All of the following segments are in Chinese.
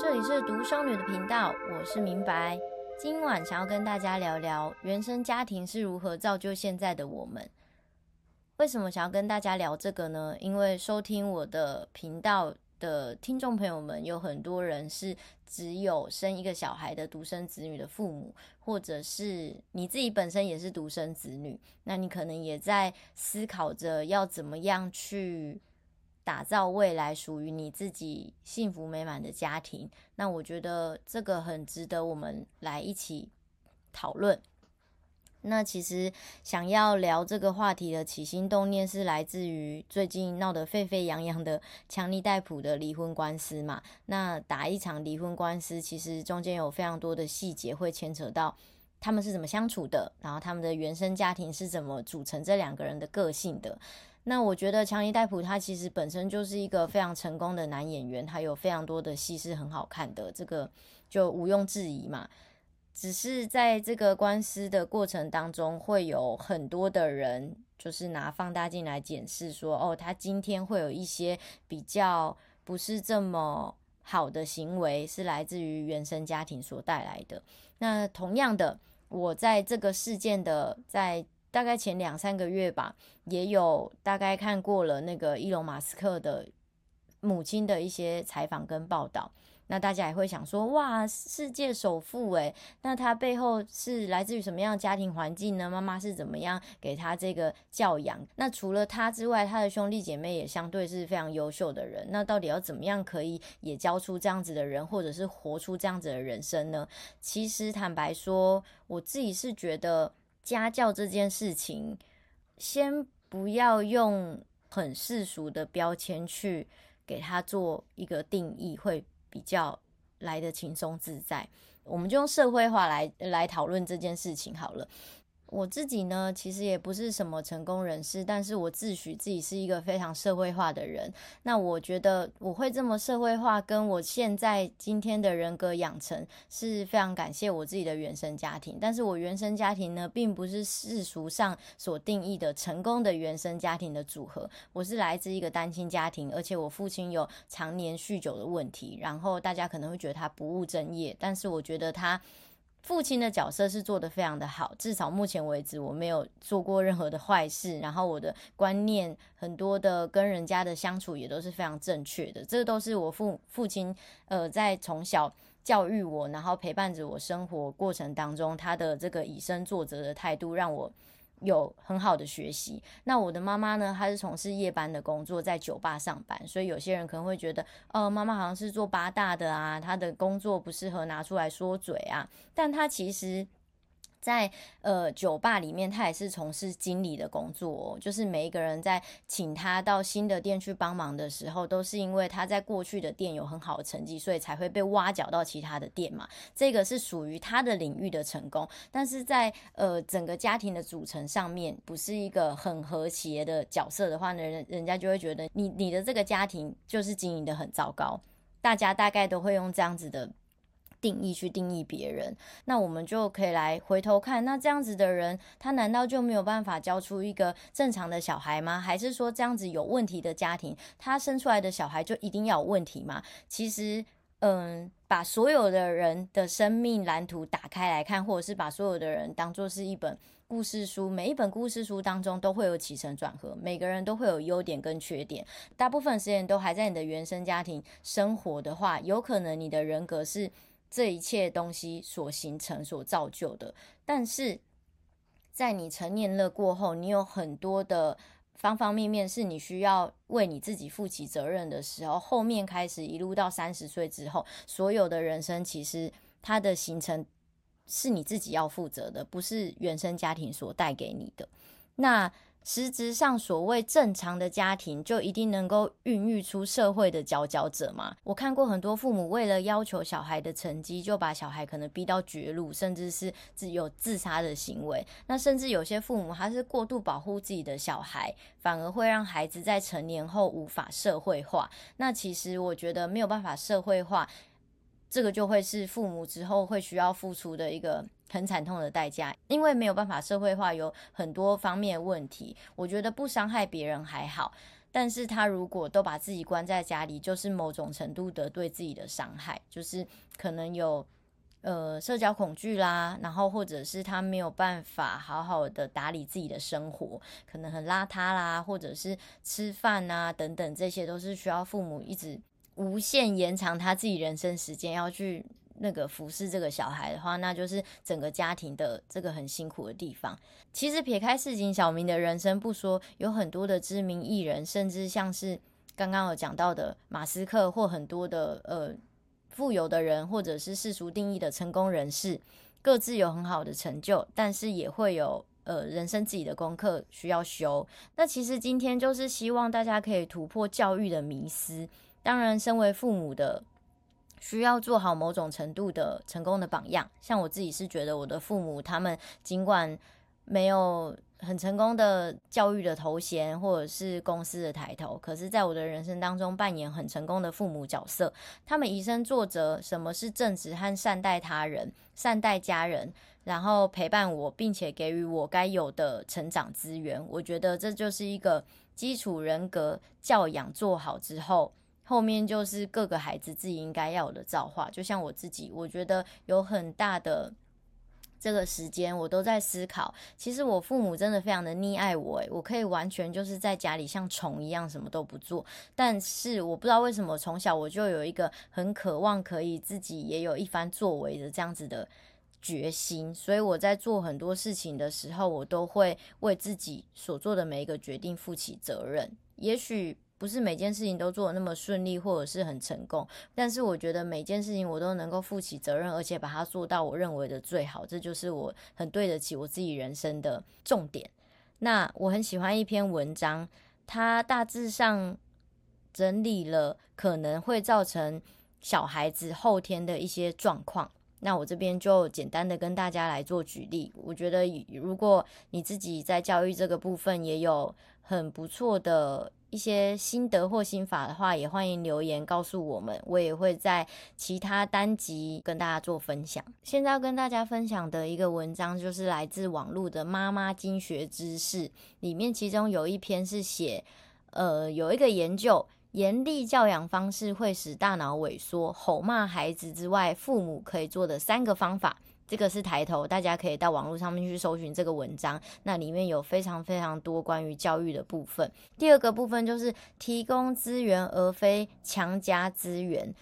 这里是独生女的频道，我是明白。今晚想要跟大家聊聊原生家庭是如何造就现在的我们。为什么想要跟大家聊这个呢？因为收听我的频道的听众朋友们有很多人是只有生一个小孩的独生子女的父母，或者是你自己本身也是独生子女，那你可能也在思考着要怎么样去打造未来属于你自己幸福美满的家庭。那我觉得这个很值得我们来一起讨论。那其实想要聊这个话题的起心动念是来自于最近闹得沸沸扬扬的强尼戴普的离婚官司嘛。那打一场离婚官司，其实中间有非常多的细节会牵扯到他们是怎么相处的，然后他们的原生家庭是怎么组成这两个人的个性的。那我觉得强尼戴普他其实本身就是一个非常成功的男演员，他有非常多的戏是很好看的，这个就毋庸置疑嘛。只是在这个官司的过程当中，会有很多的人就是拿放大镜来检视，说哦，他今天会有一些比较不是这么好的行为，是来自于原生家庭所带来的。那同样的，我在这个事件的在大概前两三个月吧，也有大概看过了那个伊隆马斯克的母亲的一些采访跟报道。那大家也会想说，哇，世界首富诶，那他背后是来自于什么样的家庭环境呢？妈妈是怎么样给他这个教养？那除了他之外，他的兄弟姐妹也相对是非常优秀的人。那到底要怎么样可以也教出这样子的人，或者是活出这样子的人生呢？其实坦白说，我自己是觉得家教这件事情，先不要用很世俗的标签去给他做一个定义，会。比较来的轻松自在，我们就用社会化来来讨论这件事情好了。我自己呢，其实也不是什么成功人士，但是我自诩自己是一个非常社会化的人。那我觉得我会这么社会化，跟我现在今天的人格养成是非常感谢我自己的原生家庭。但是我原生家庭呢，并不是世俗上所定义的成功的原生家庭的组合。我是来自一个单亲家庭，而且我父亲有常年酗酒的问题。然后大家可能会觉得他不务正业，但是我觉得他。父亲的角色是做的非常的好，至少目前为止我没有做过任何的坏事，然后我的观念很多的跟人家的相处也都是非常正确的，这都是我父父亲呃在从小教育我，然后陪伴着我生活过程当中，他的这个以身作则的态度让我。有很好的学习。那我的妈妈呢？她是从事夜班的工作，在酒吧上班，所以有些人可能会觉得，呃，妈妈好像是做八大的啊，她的工作不适合拿出来说嘴啊。但她其实。在呃酒吧里面，他也是从事经理的工作哦。就是每一个人在请他到新的店去帮忙的时候，都是因为他在过去的店有很好的成绩，所以才会被挖角到其他的店嘛。这个是属于他的领域的成功，但是在呃整个家庭的组成上面，不是一个很和谐的角色的话呢，人人家就会觉得你你的这个家庭就是经营的很糟糕。大家大概都会用这样子的。定义去定义别人，那我们就可以来回头看，那这样子的人，他难道就没有办法教出一个正常的小孩吗？还是说这样子有问题的家庭，他生出来的小孩就一定要有问题吗？其实，嗯，把所有的人的生命蓝图打开来看，或者是把所有的人当作是一本故事书，每一本故事书当中都会有起承转合，每个人都会有优点跟缺点，大部分时间都还在你的原生家庭生活的话，有可能你的人格是。这一切东西所形成、所造就的，但是在你成年了过后，你有很多的方方面面是你需要为你自己负起责任的时候，后面开始一路到三十岁之后，所有的人生其实它的形成是你自己要负责的，不是原生家庭所带给你的。那。实质上，所谓正常的家庭就一定能够孕育出社会的佼佼者吗？我看过很多父母为了要求小孩的成绩，就把小孩可能逼到绝路，甚至是自有自杀的行为。那甚至有些父母他是过度保护自己的小孩，反而会让孩子在成年后无法社会化。那其实我觉得没有办法社会化，这个就会是父母之后会需要付出的一个很惨痛的代价，因为没有办法社会化，有很多方面的问题。我觉得不伤害别人还好，但是他如果都把自己关在家里，就是某种程度的对自己的伤害，就是可能有呃社交恐惧啦，然后或者是他没有办法好好的打理自己的生活，可能很邋遢啦，或者是吃饭啊等等，这些都是需要父母一直无限延长他自己人生时间要去。那个服侍这个小孩的话，那就是整个家庭的这个很辛苦的地方。其实撇开市井小民的人生不说，有很多的知名艺人，甚至像是刚刚有讲到的马斯克，或很多的呃富有的人，或者是世俗定义的成功人士，各自有很好的成就，但是也会有呃人生自己的功课需要修。那其实今天就是希望大家可以突破教育的迷思。当然，身为父母的。需要做好某种程度的成功的榜样，像我自己是觉得我的父母他们尽管没有很成功的教育的头衔或者是公司的抬头，可是在我的人生当中扮演很成功的父母角色。他们以身作则，什么是正直和善待他人、善待家人，然后陪伴我，并且给予我该有的成长资源。我觉得这就是一个基础人格教养做好之后。后面就是各个孩子自己应该要有的造化，就像我自己，我觉得有很大的这个时间，我都在思考。其实我父母真的非常的溺爱我，我可以完全就是在家里像虫一样什么都不做，但是我不知道为什么从小我就有一个很渴望可以自己也有一番作为的这样子的决心，所以我在做很多事情的时候，我都会为自己所做的每一个决定负起责任。也许。不是每件事情都做得那么顺利，或者是很成功，但是我觉得每件事情我都能够负起责任，而且把它做到我认为的最好，这就是我很对得起我自己人生的重点。那我很喜欢一篇文章，它大致上整理了可能会造成小孩子后天的一些状况。那我这边就简单的跟大家来做举例。我觉得如果你自己在教育这个部分也有很不错的。一些心得或心法的话，也欢迎留言告诉我们，我也会在其他单集跟大家做分享。现在要跟大家分享的一个文章，就是来自网络的妈妈经学知识里面，其中有一篇是写，呃，有一个研究，严厉教养方式会使大脑萎缩，吼骂孩子之外，父母可以做的三个方法。这个是抬头，大家可以到网络上面去搜寻这个文章，那里面有非常非常多关于教育的部分。第二个部分就是提供资源，而非强加资源。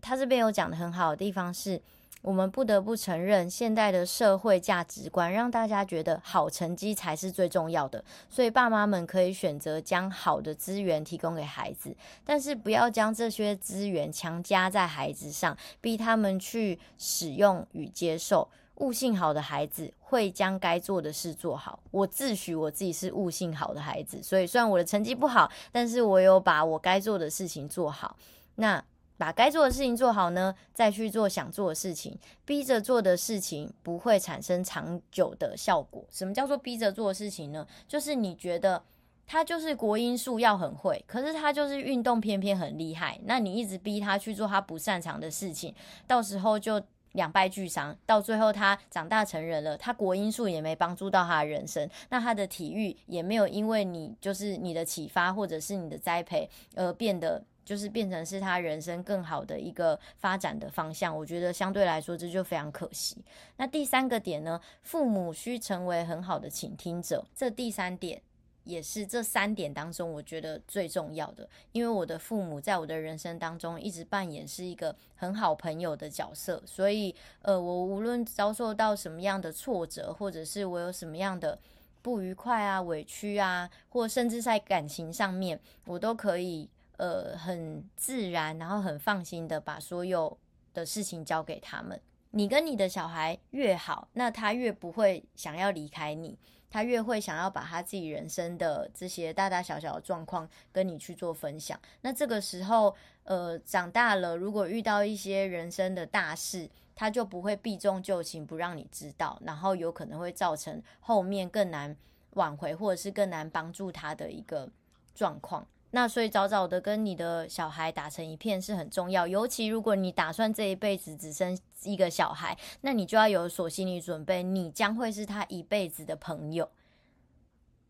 他这边有讲的很好的地方是，我们不得不承认，现代的社会价值观让大家觉得好成绩才是最重要的，所以爸妈们可以选择将好的资源提供给孩子，但是不要将这些资源强加在孩子上，逼他们去使用与接受。悟性好的孩子会将该做的事做好。我自诩我自己是悟性好的孩子，所以虽然我的成绩不好，但是我有把我该做的事情做好。那把该做的事情做好呢，再去做想做的事情。逼着做的事情不会产生长久的效果。什么叫做逼着做的事情呢？就是你觉得他就是国音数要很会，可是他就是运动偏偏很厉害。那你一直逼他去做他不擅长的事情，到时候就两败俱伤。到最后他长大成人了，他国音数也没帮助到他的人生，那他的体育也没有因为你就是你的启发或者是你的栽培而变得。就是变成是他人生更好的一个发展的方向，我觉得相对来说这就非常可惜。那第三个点呢，父母需成为很好的倾听者。这第三点也是这三点当中我觉得最重要的，因为我的父母在我的人生当中一直扮演是一个很好朋友的角色，所以呃，我无论遭受到什么样的挫折，或者是我有什么样的不愉快啊、委屈啊，或甚至在感情上面，我都可以。呃，很自然，然后很放心的把所有的事情交给他们。你跟你的小孩越好，那他越不会想要离开你，他越会想要把他自己人生的这些大大小小的状况跟你去做分享。那这个时候，呃，长大了，如果遇到一些人生的大事，他就不会避重就轻，不让你知道，然后有可能会造成后面更难挽回，或者是更难帮助他的一个状况。那所以早早的跟你的小孩打成一片是很重要，尤其如果你打算这一辈子只生一个小孩，那你就要有所心理准备，你将会是他一辈子的朋友。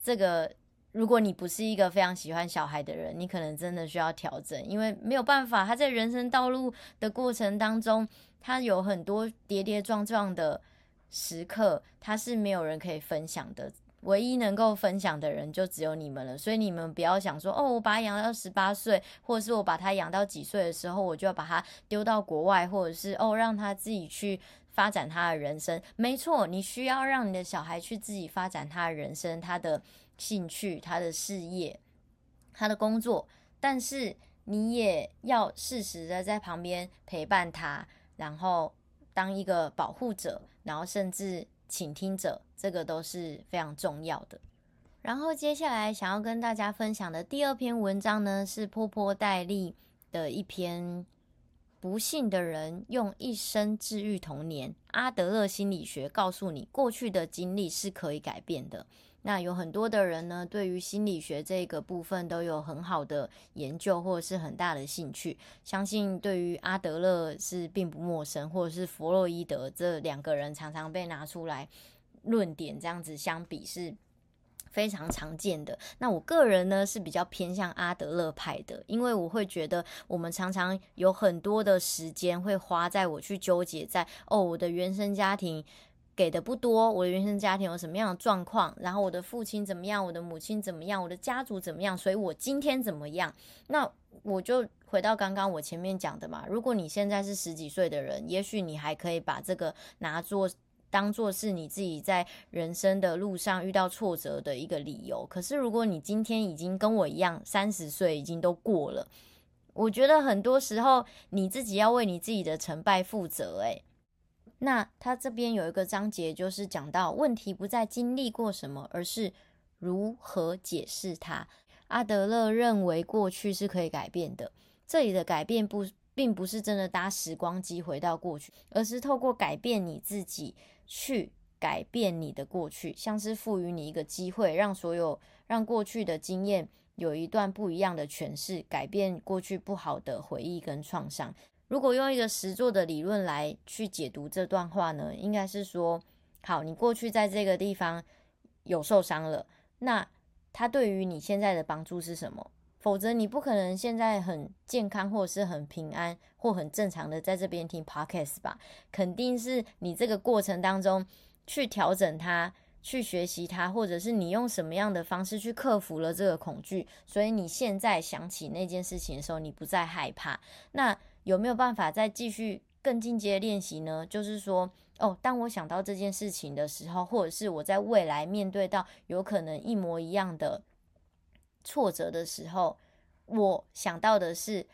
这个，如果你不是一个非常喜欢小孩的人，你可能真的需要调整，因为没有办法，他在人生道路的过程当中，他有很多跌跌撞撞的时刻，他是没有人可以分享的。唯一能够分享的人就只有你们了，所以你们不要想说哦，我把他养到十八岁，或者是我把他养到几岁的时候，我就要把他丢到国外，或者是哦，让他自己去发展他的人生。没错，你需要让你的小孩去自己发展他的人生、他的兴趣、他的事业、他的工作，但是你也要适时的在旁边陪伴他，然后当一个保护者，然后甚至。倾听者，这个都是非常重要的。然后接下来想要跟大家分享的第二篇文章呢，是波波戴利的一篇。不幸的人用一生治愈童年。阿德勒心理学告诉你，过去的经历是可以改变的。那有很多的人呢，对于心理学这个部分都有很好的研究，或者是很大的兴趣。相信对于阿德勒是并不陌生，或者是弗洛伊德这两个人常常被拿出来论点，这样子相比是非常常见的。那我个人呢是比较偏向阿德勒派的，因为我会觉得我们常常有很多的时间会花在我去纠结在哦，我的原生家庭。给的不多，我的原生家庭有什么样的状况？然后我的父亲怎么样？我的母亲怎么样？我的家族怎么样？所以我今天怎么样？那我就回到刚刚我前面讲的嘛。如果你现在是十几岁的人，也许你还可以把这个拿作当做是你自己在人生的路上遇到挫折的一个理由。可是如果你今天已经跟我一样，三十岁已经都过了，我觉得很多时候你自己要为你自己的成败负责，欸。诶。那他这边有一个章节，就是讲到问题不在经历过什么，而是如何解释它。阿德勒认为过去是可以改变的，这里的改变不并不是真的搭时光机回到过去，而是透过改变你自己去改变你的过去，像是赋予你一个机会，让所有让过去的经验有一段不一样的诠释，改变过去不好的回忆跟创伤。如果用一个实作的理论来去解读这段话呢，应该是说，好，你过去在这个地方有受伤了，那它对于你现在的帮助是什么？否则你不可能现在很健康，或者是很平安，或很正常的在这边听 podcast 吧？肯定是你这个过程当中去调整它，去学习它，或者是你用什么样的方式去克服了这个恐惧，所以你现在想起那件事情的时候，你不再害怕。那有没有办法再继续更进阶练习呢？就是说，哦，当我想到这件事情的时候，或者是我在未来面对到有可能一模一样的挫折的时候，我想到的是，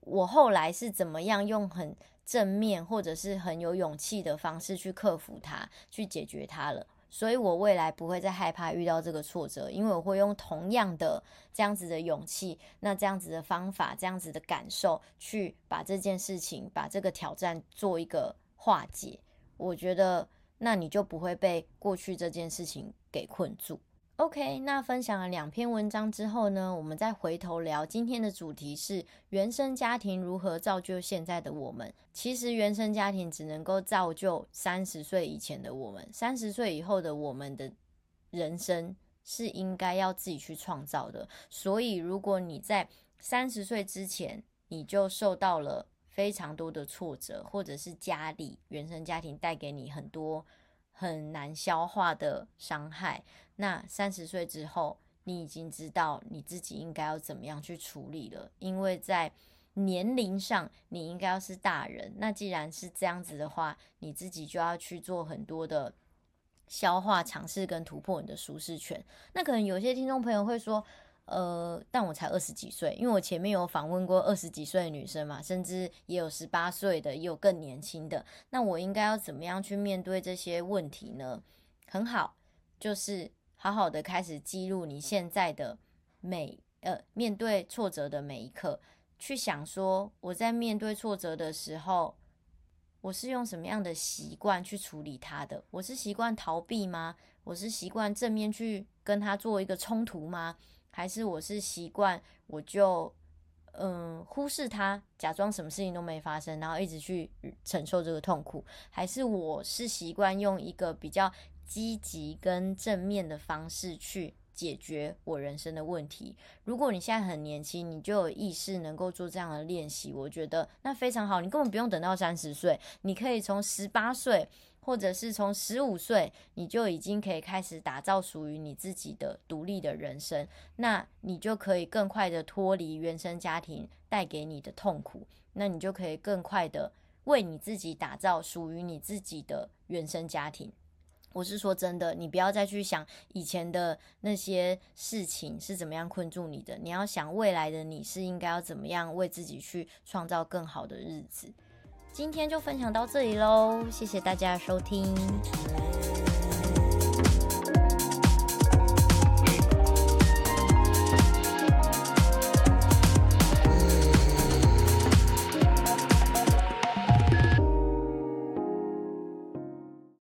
我后来是怎么样用很正面或者是很有勇气的方式去克服它，去解决它了。所以我未来不会再害怕遇到这个挫折，因为我会用同样的这样子的勇气，那这样子的方法，这样子的感受，去把这件事情，把这个挑战做一个化解。我觉得，那你就不会被过去这件事情给困住。OK，那分享了两篇文章之后呢，我们再回头聊今天的主题是原生家庭如何造就现在的我们。其实原生家庭只能够造就三十岁以前的我们，三十岁以后的我们的人生是应该要自己去创造的。所以如果你在三十岁之前你就受到了非常多的挫折，或者是家里原生家庭带给你很多很难消化的伤害。那三十岁之后，你已经知道你自己应该要怎么样去处理了，因为在年龄上你应该要是大人。那既然是这样子的话，你自己就要去做很多的消化、尝试跟突破你的舒适圈。那可能有些听众朋友会说，呃，但我才二十几岁，因为我前面有访问过二十几岁的女生嘛，甚至也有十八岁的，也有更年轻的。那我应该要怎么样去面对这些问题呢？很好，就是。好好的开始记录你现在的每呃面对挫折的每一刻，去想说我在面对挫折的时候，我是用什么样的习惯去处理它的？我是习惯逃避吗？我是习惯正面去跟他做一个冲突吗？还是我是习惯我就嗯忽视它，假装什么事情都没发生，然后一直去承受这个痛苦？还是我是习惯用一个比较积极跟正面的方式去解决我人生的问题。如果你现在很年轻，你就有意识能够做这样的练习，我觉得那非常好。你根本不用等到三十岁，你可以从十八岁，或者是从十五岁，你就已经可以开始打造属于你自己的独立的人生。那你就可以更快的脱离原生家庭带给你的痛苦，那你就可以更快的为你自己打造属于你自己的原生家庭。我是说真的，你不要再去想以前的那些事情是怎么样困住你的，你要想未来的你是应该要怎么样为自己去创造更好的日子。今天就分享到这里喽，谢谢大家收听。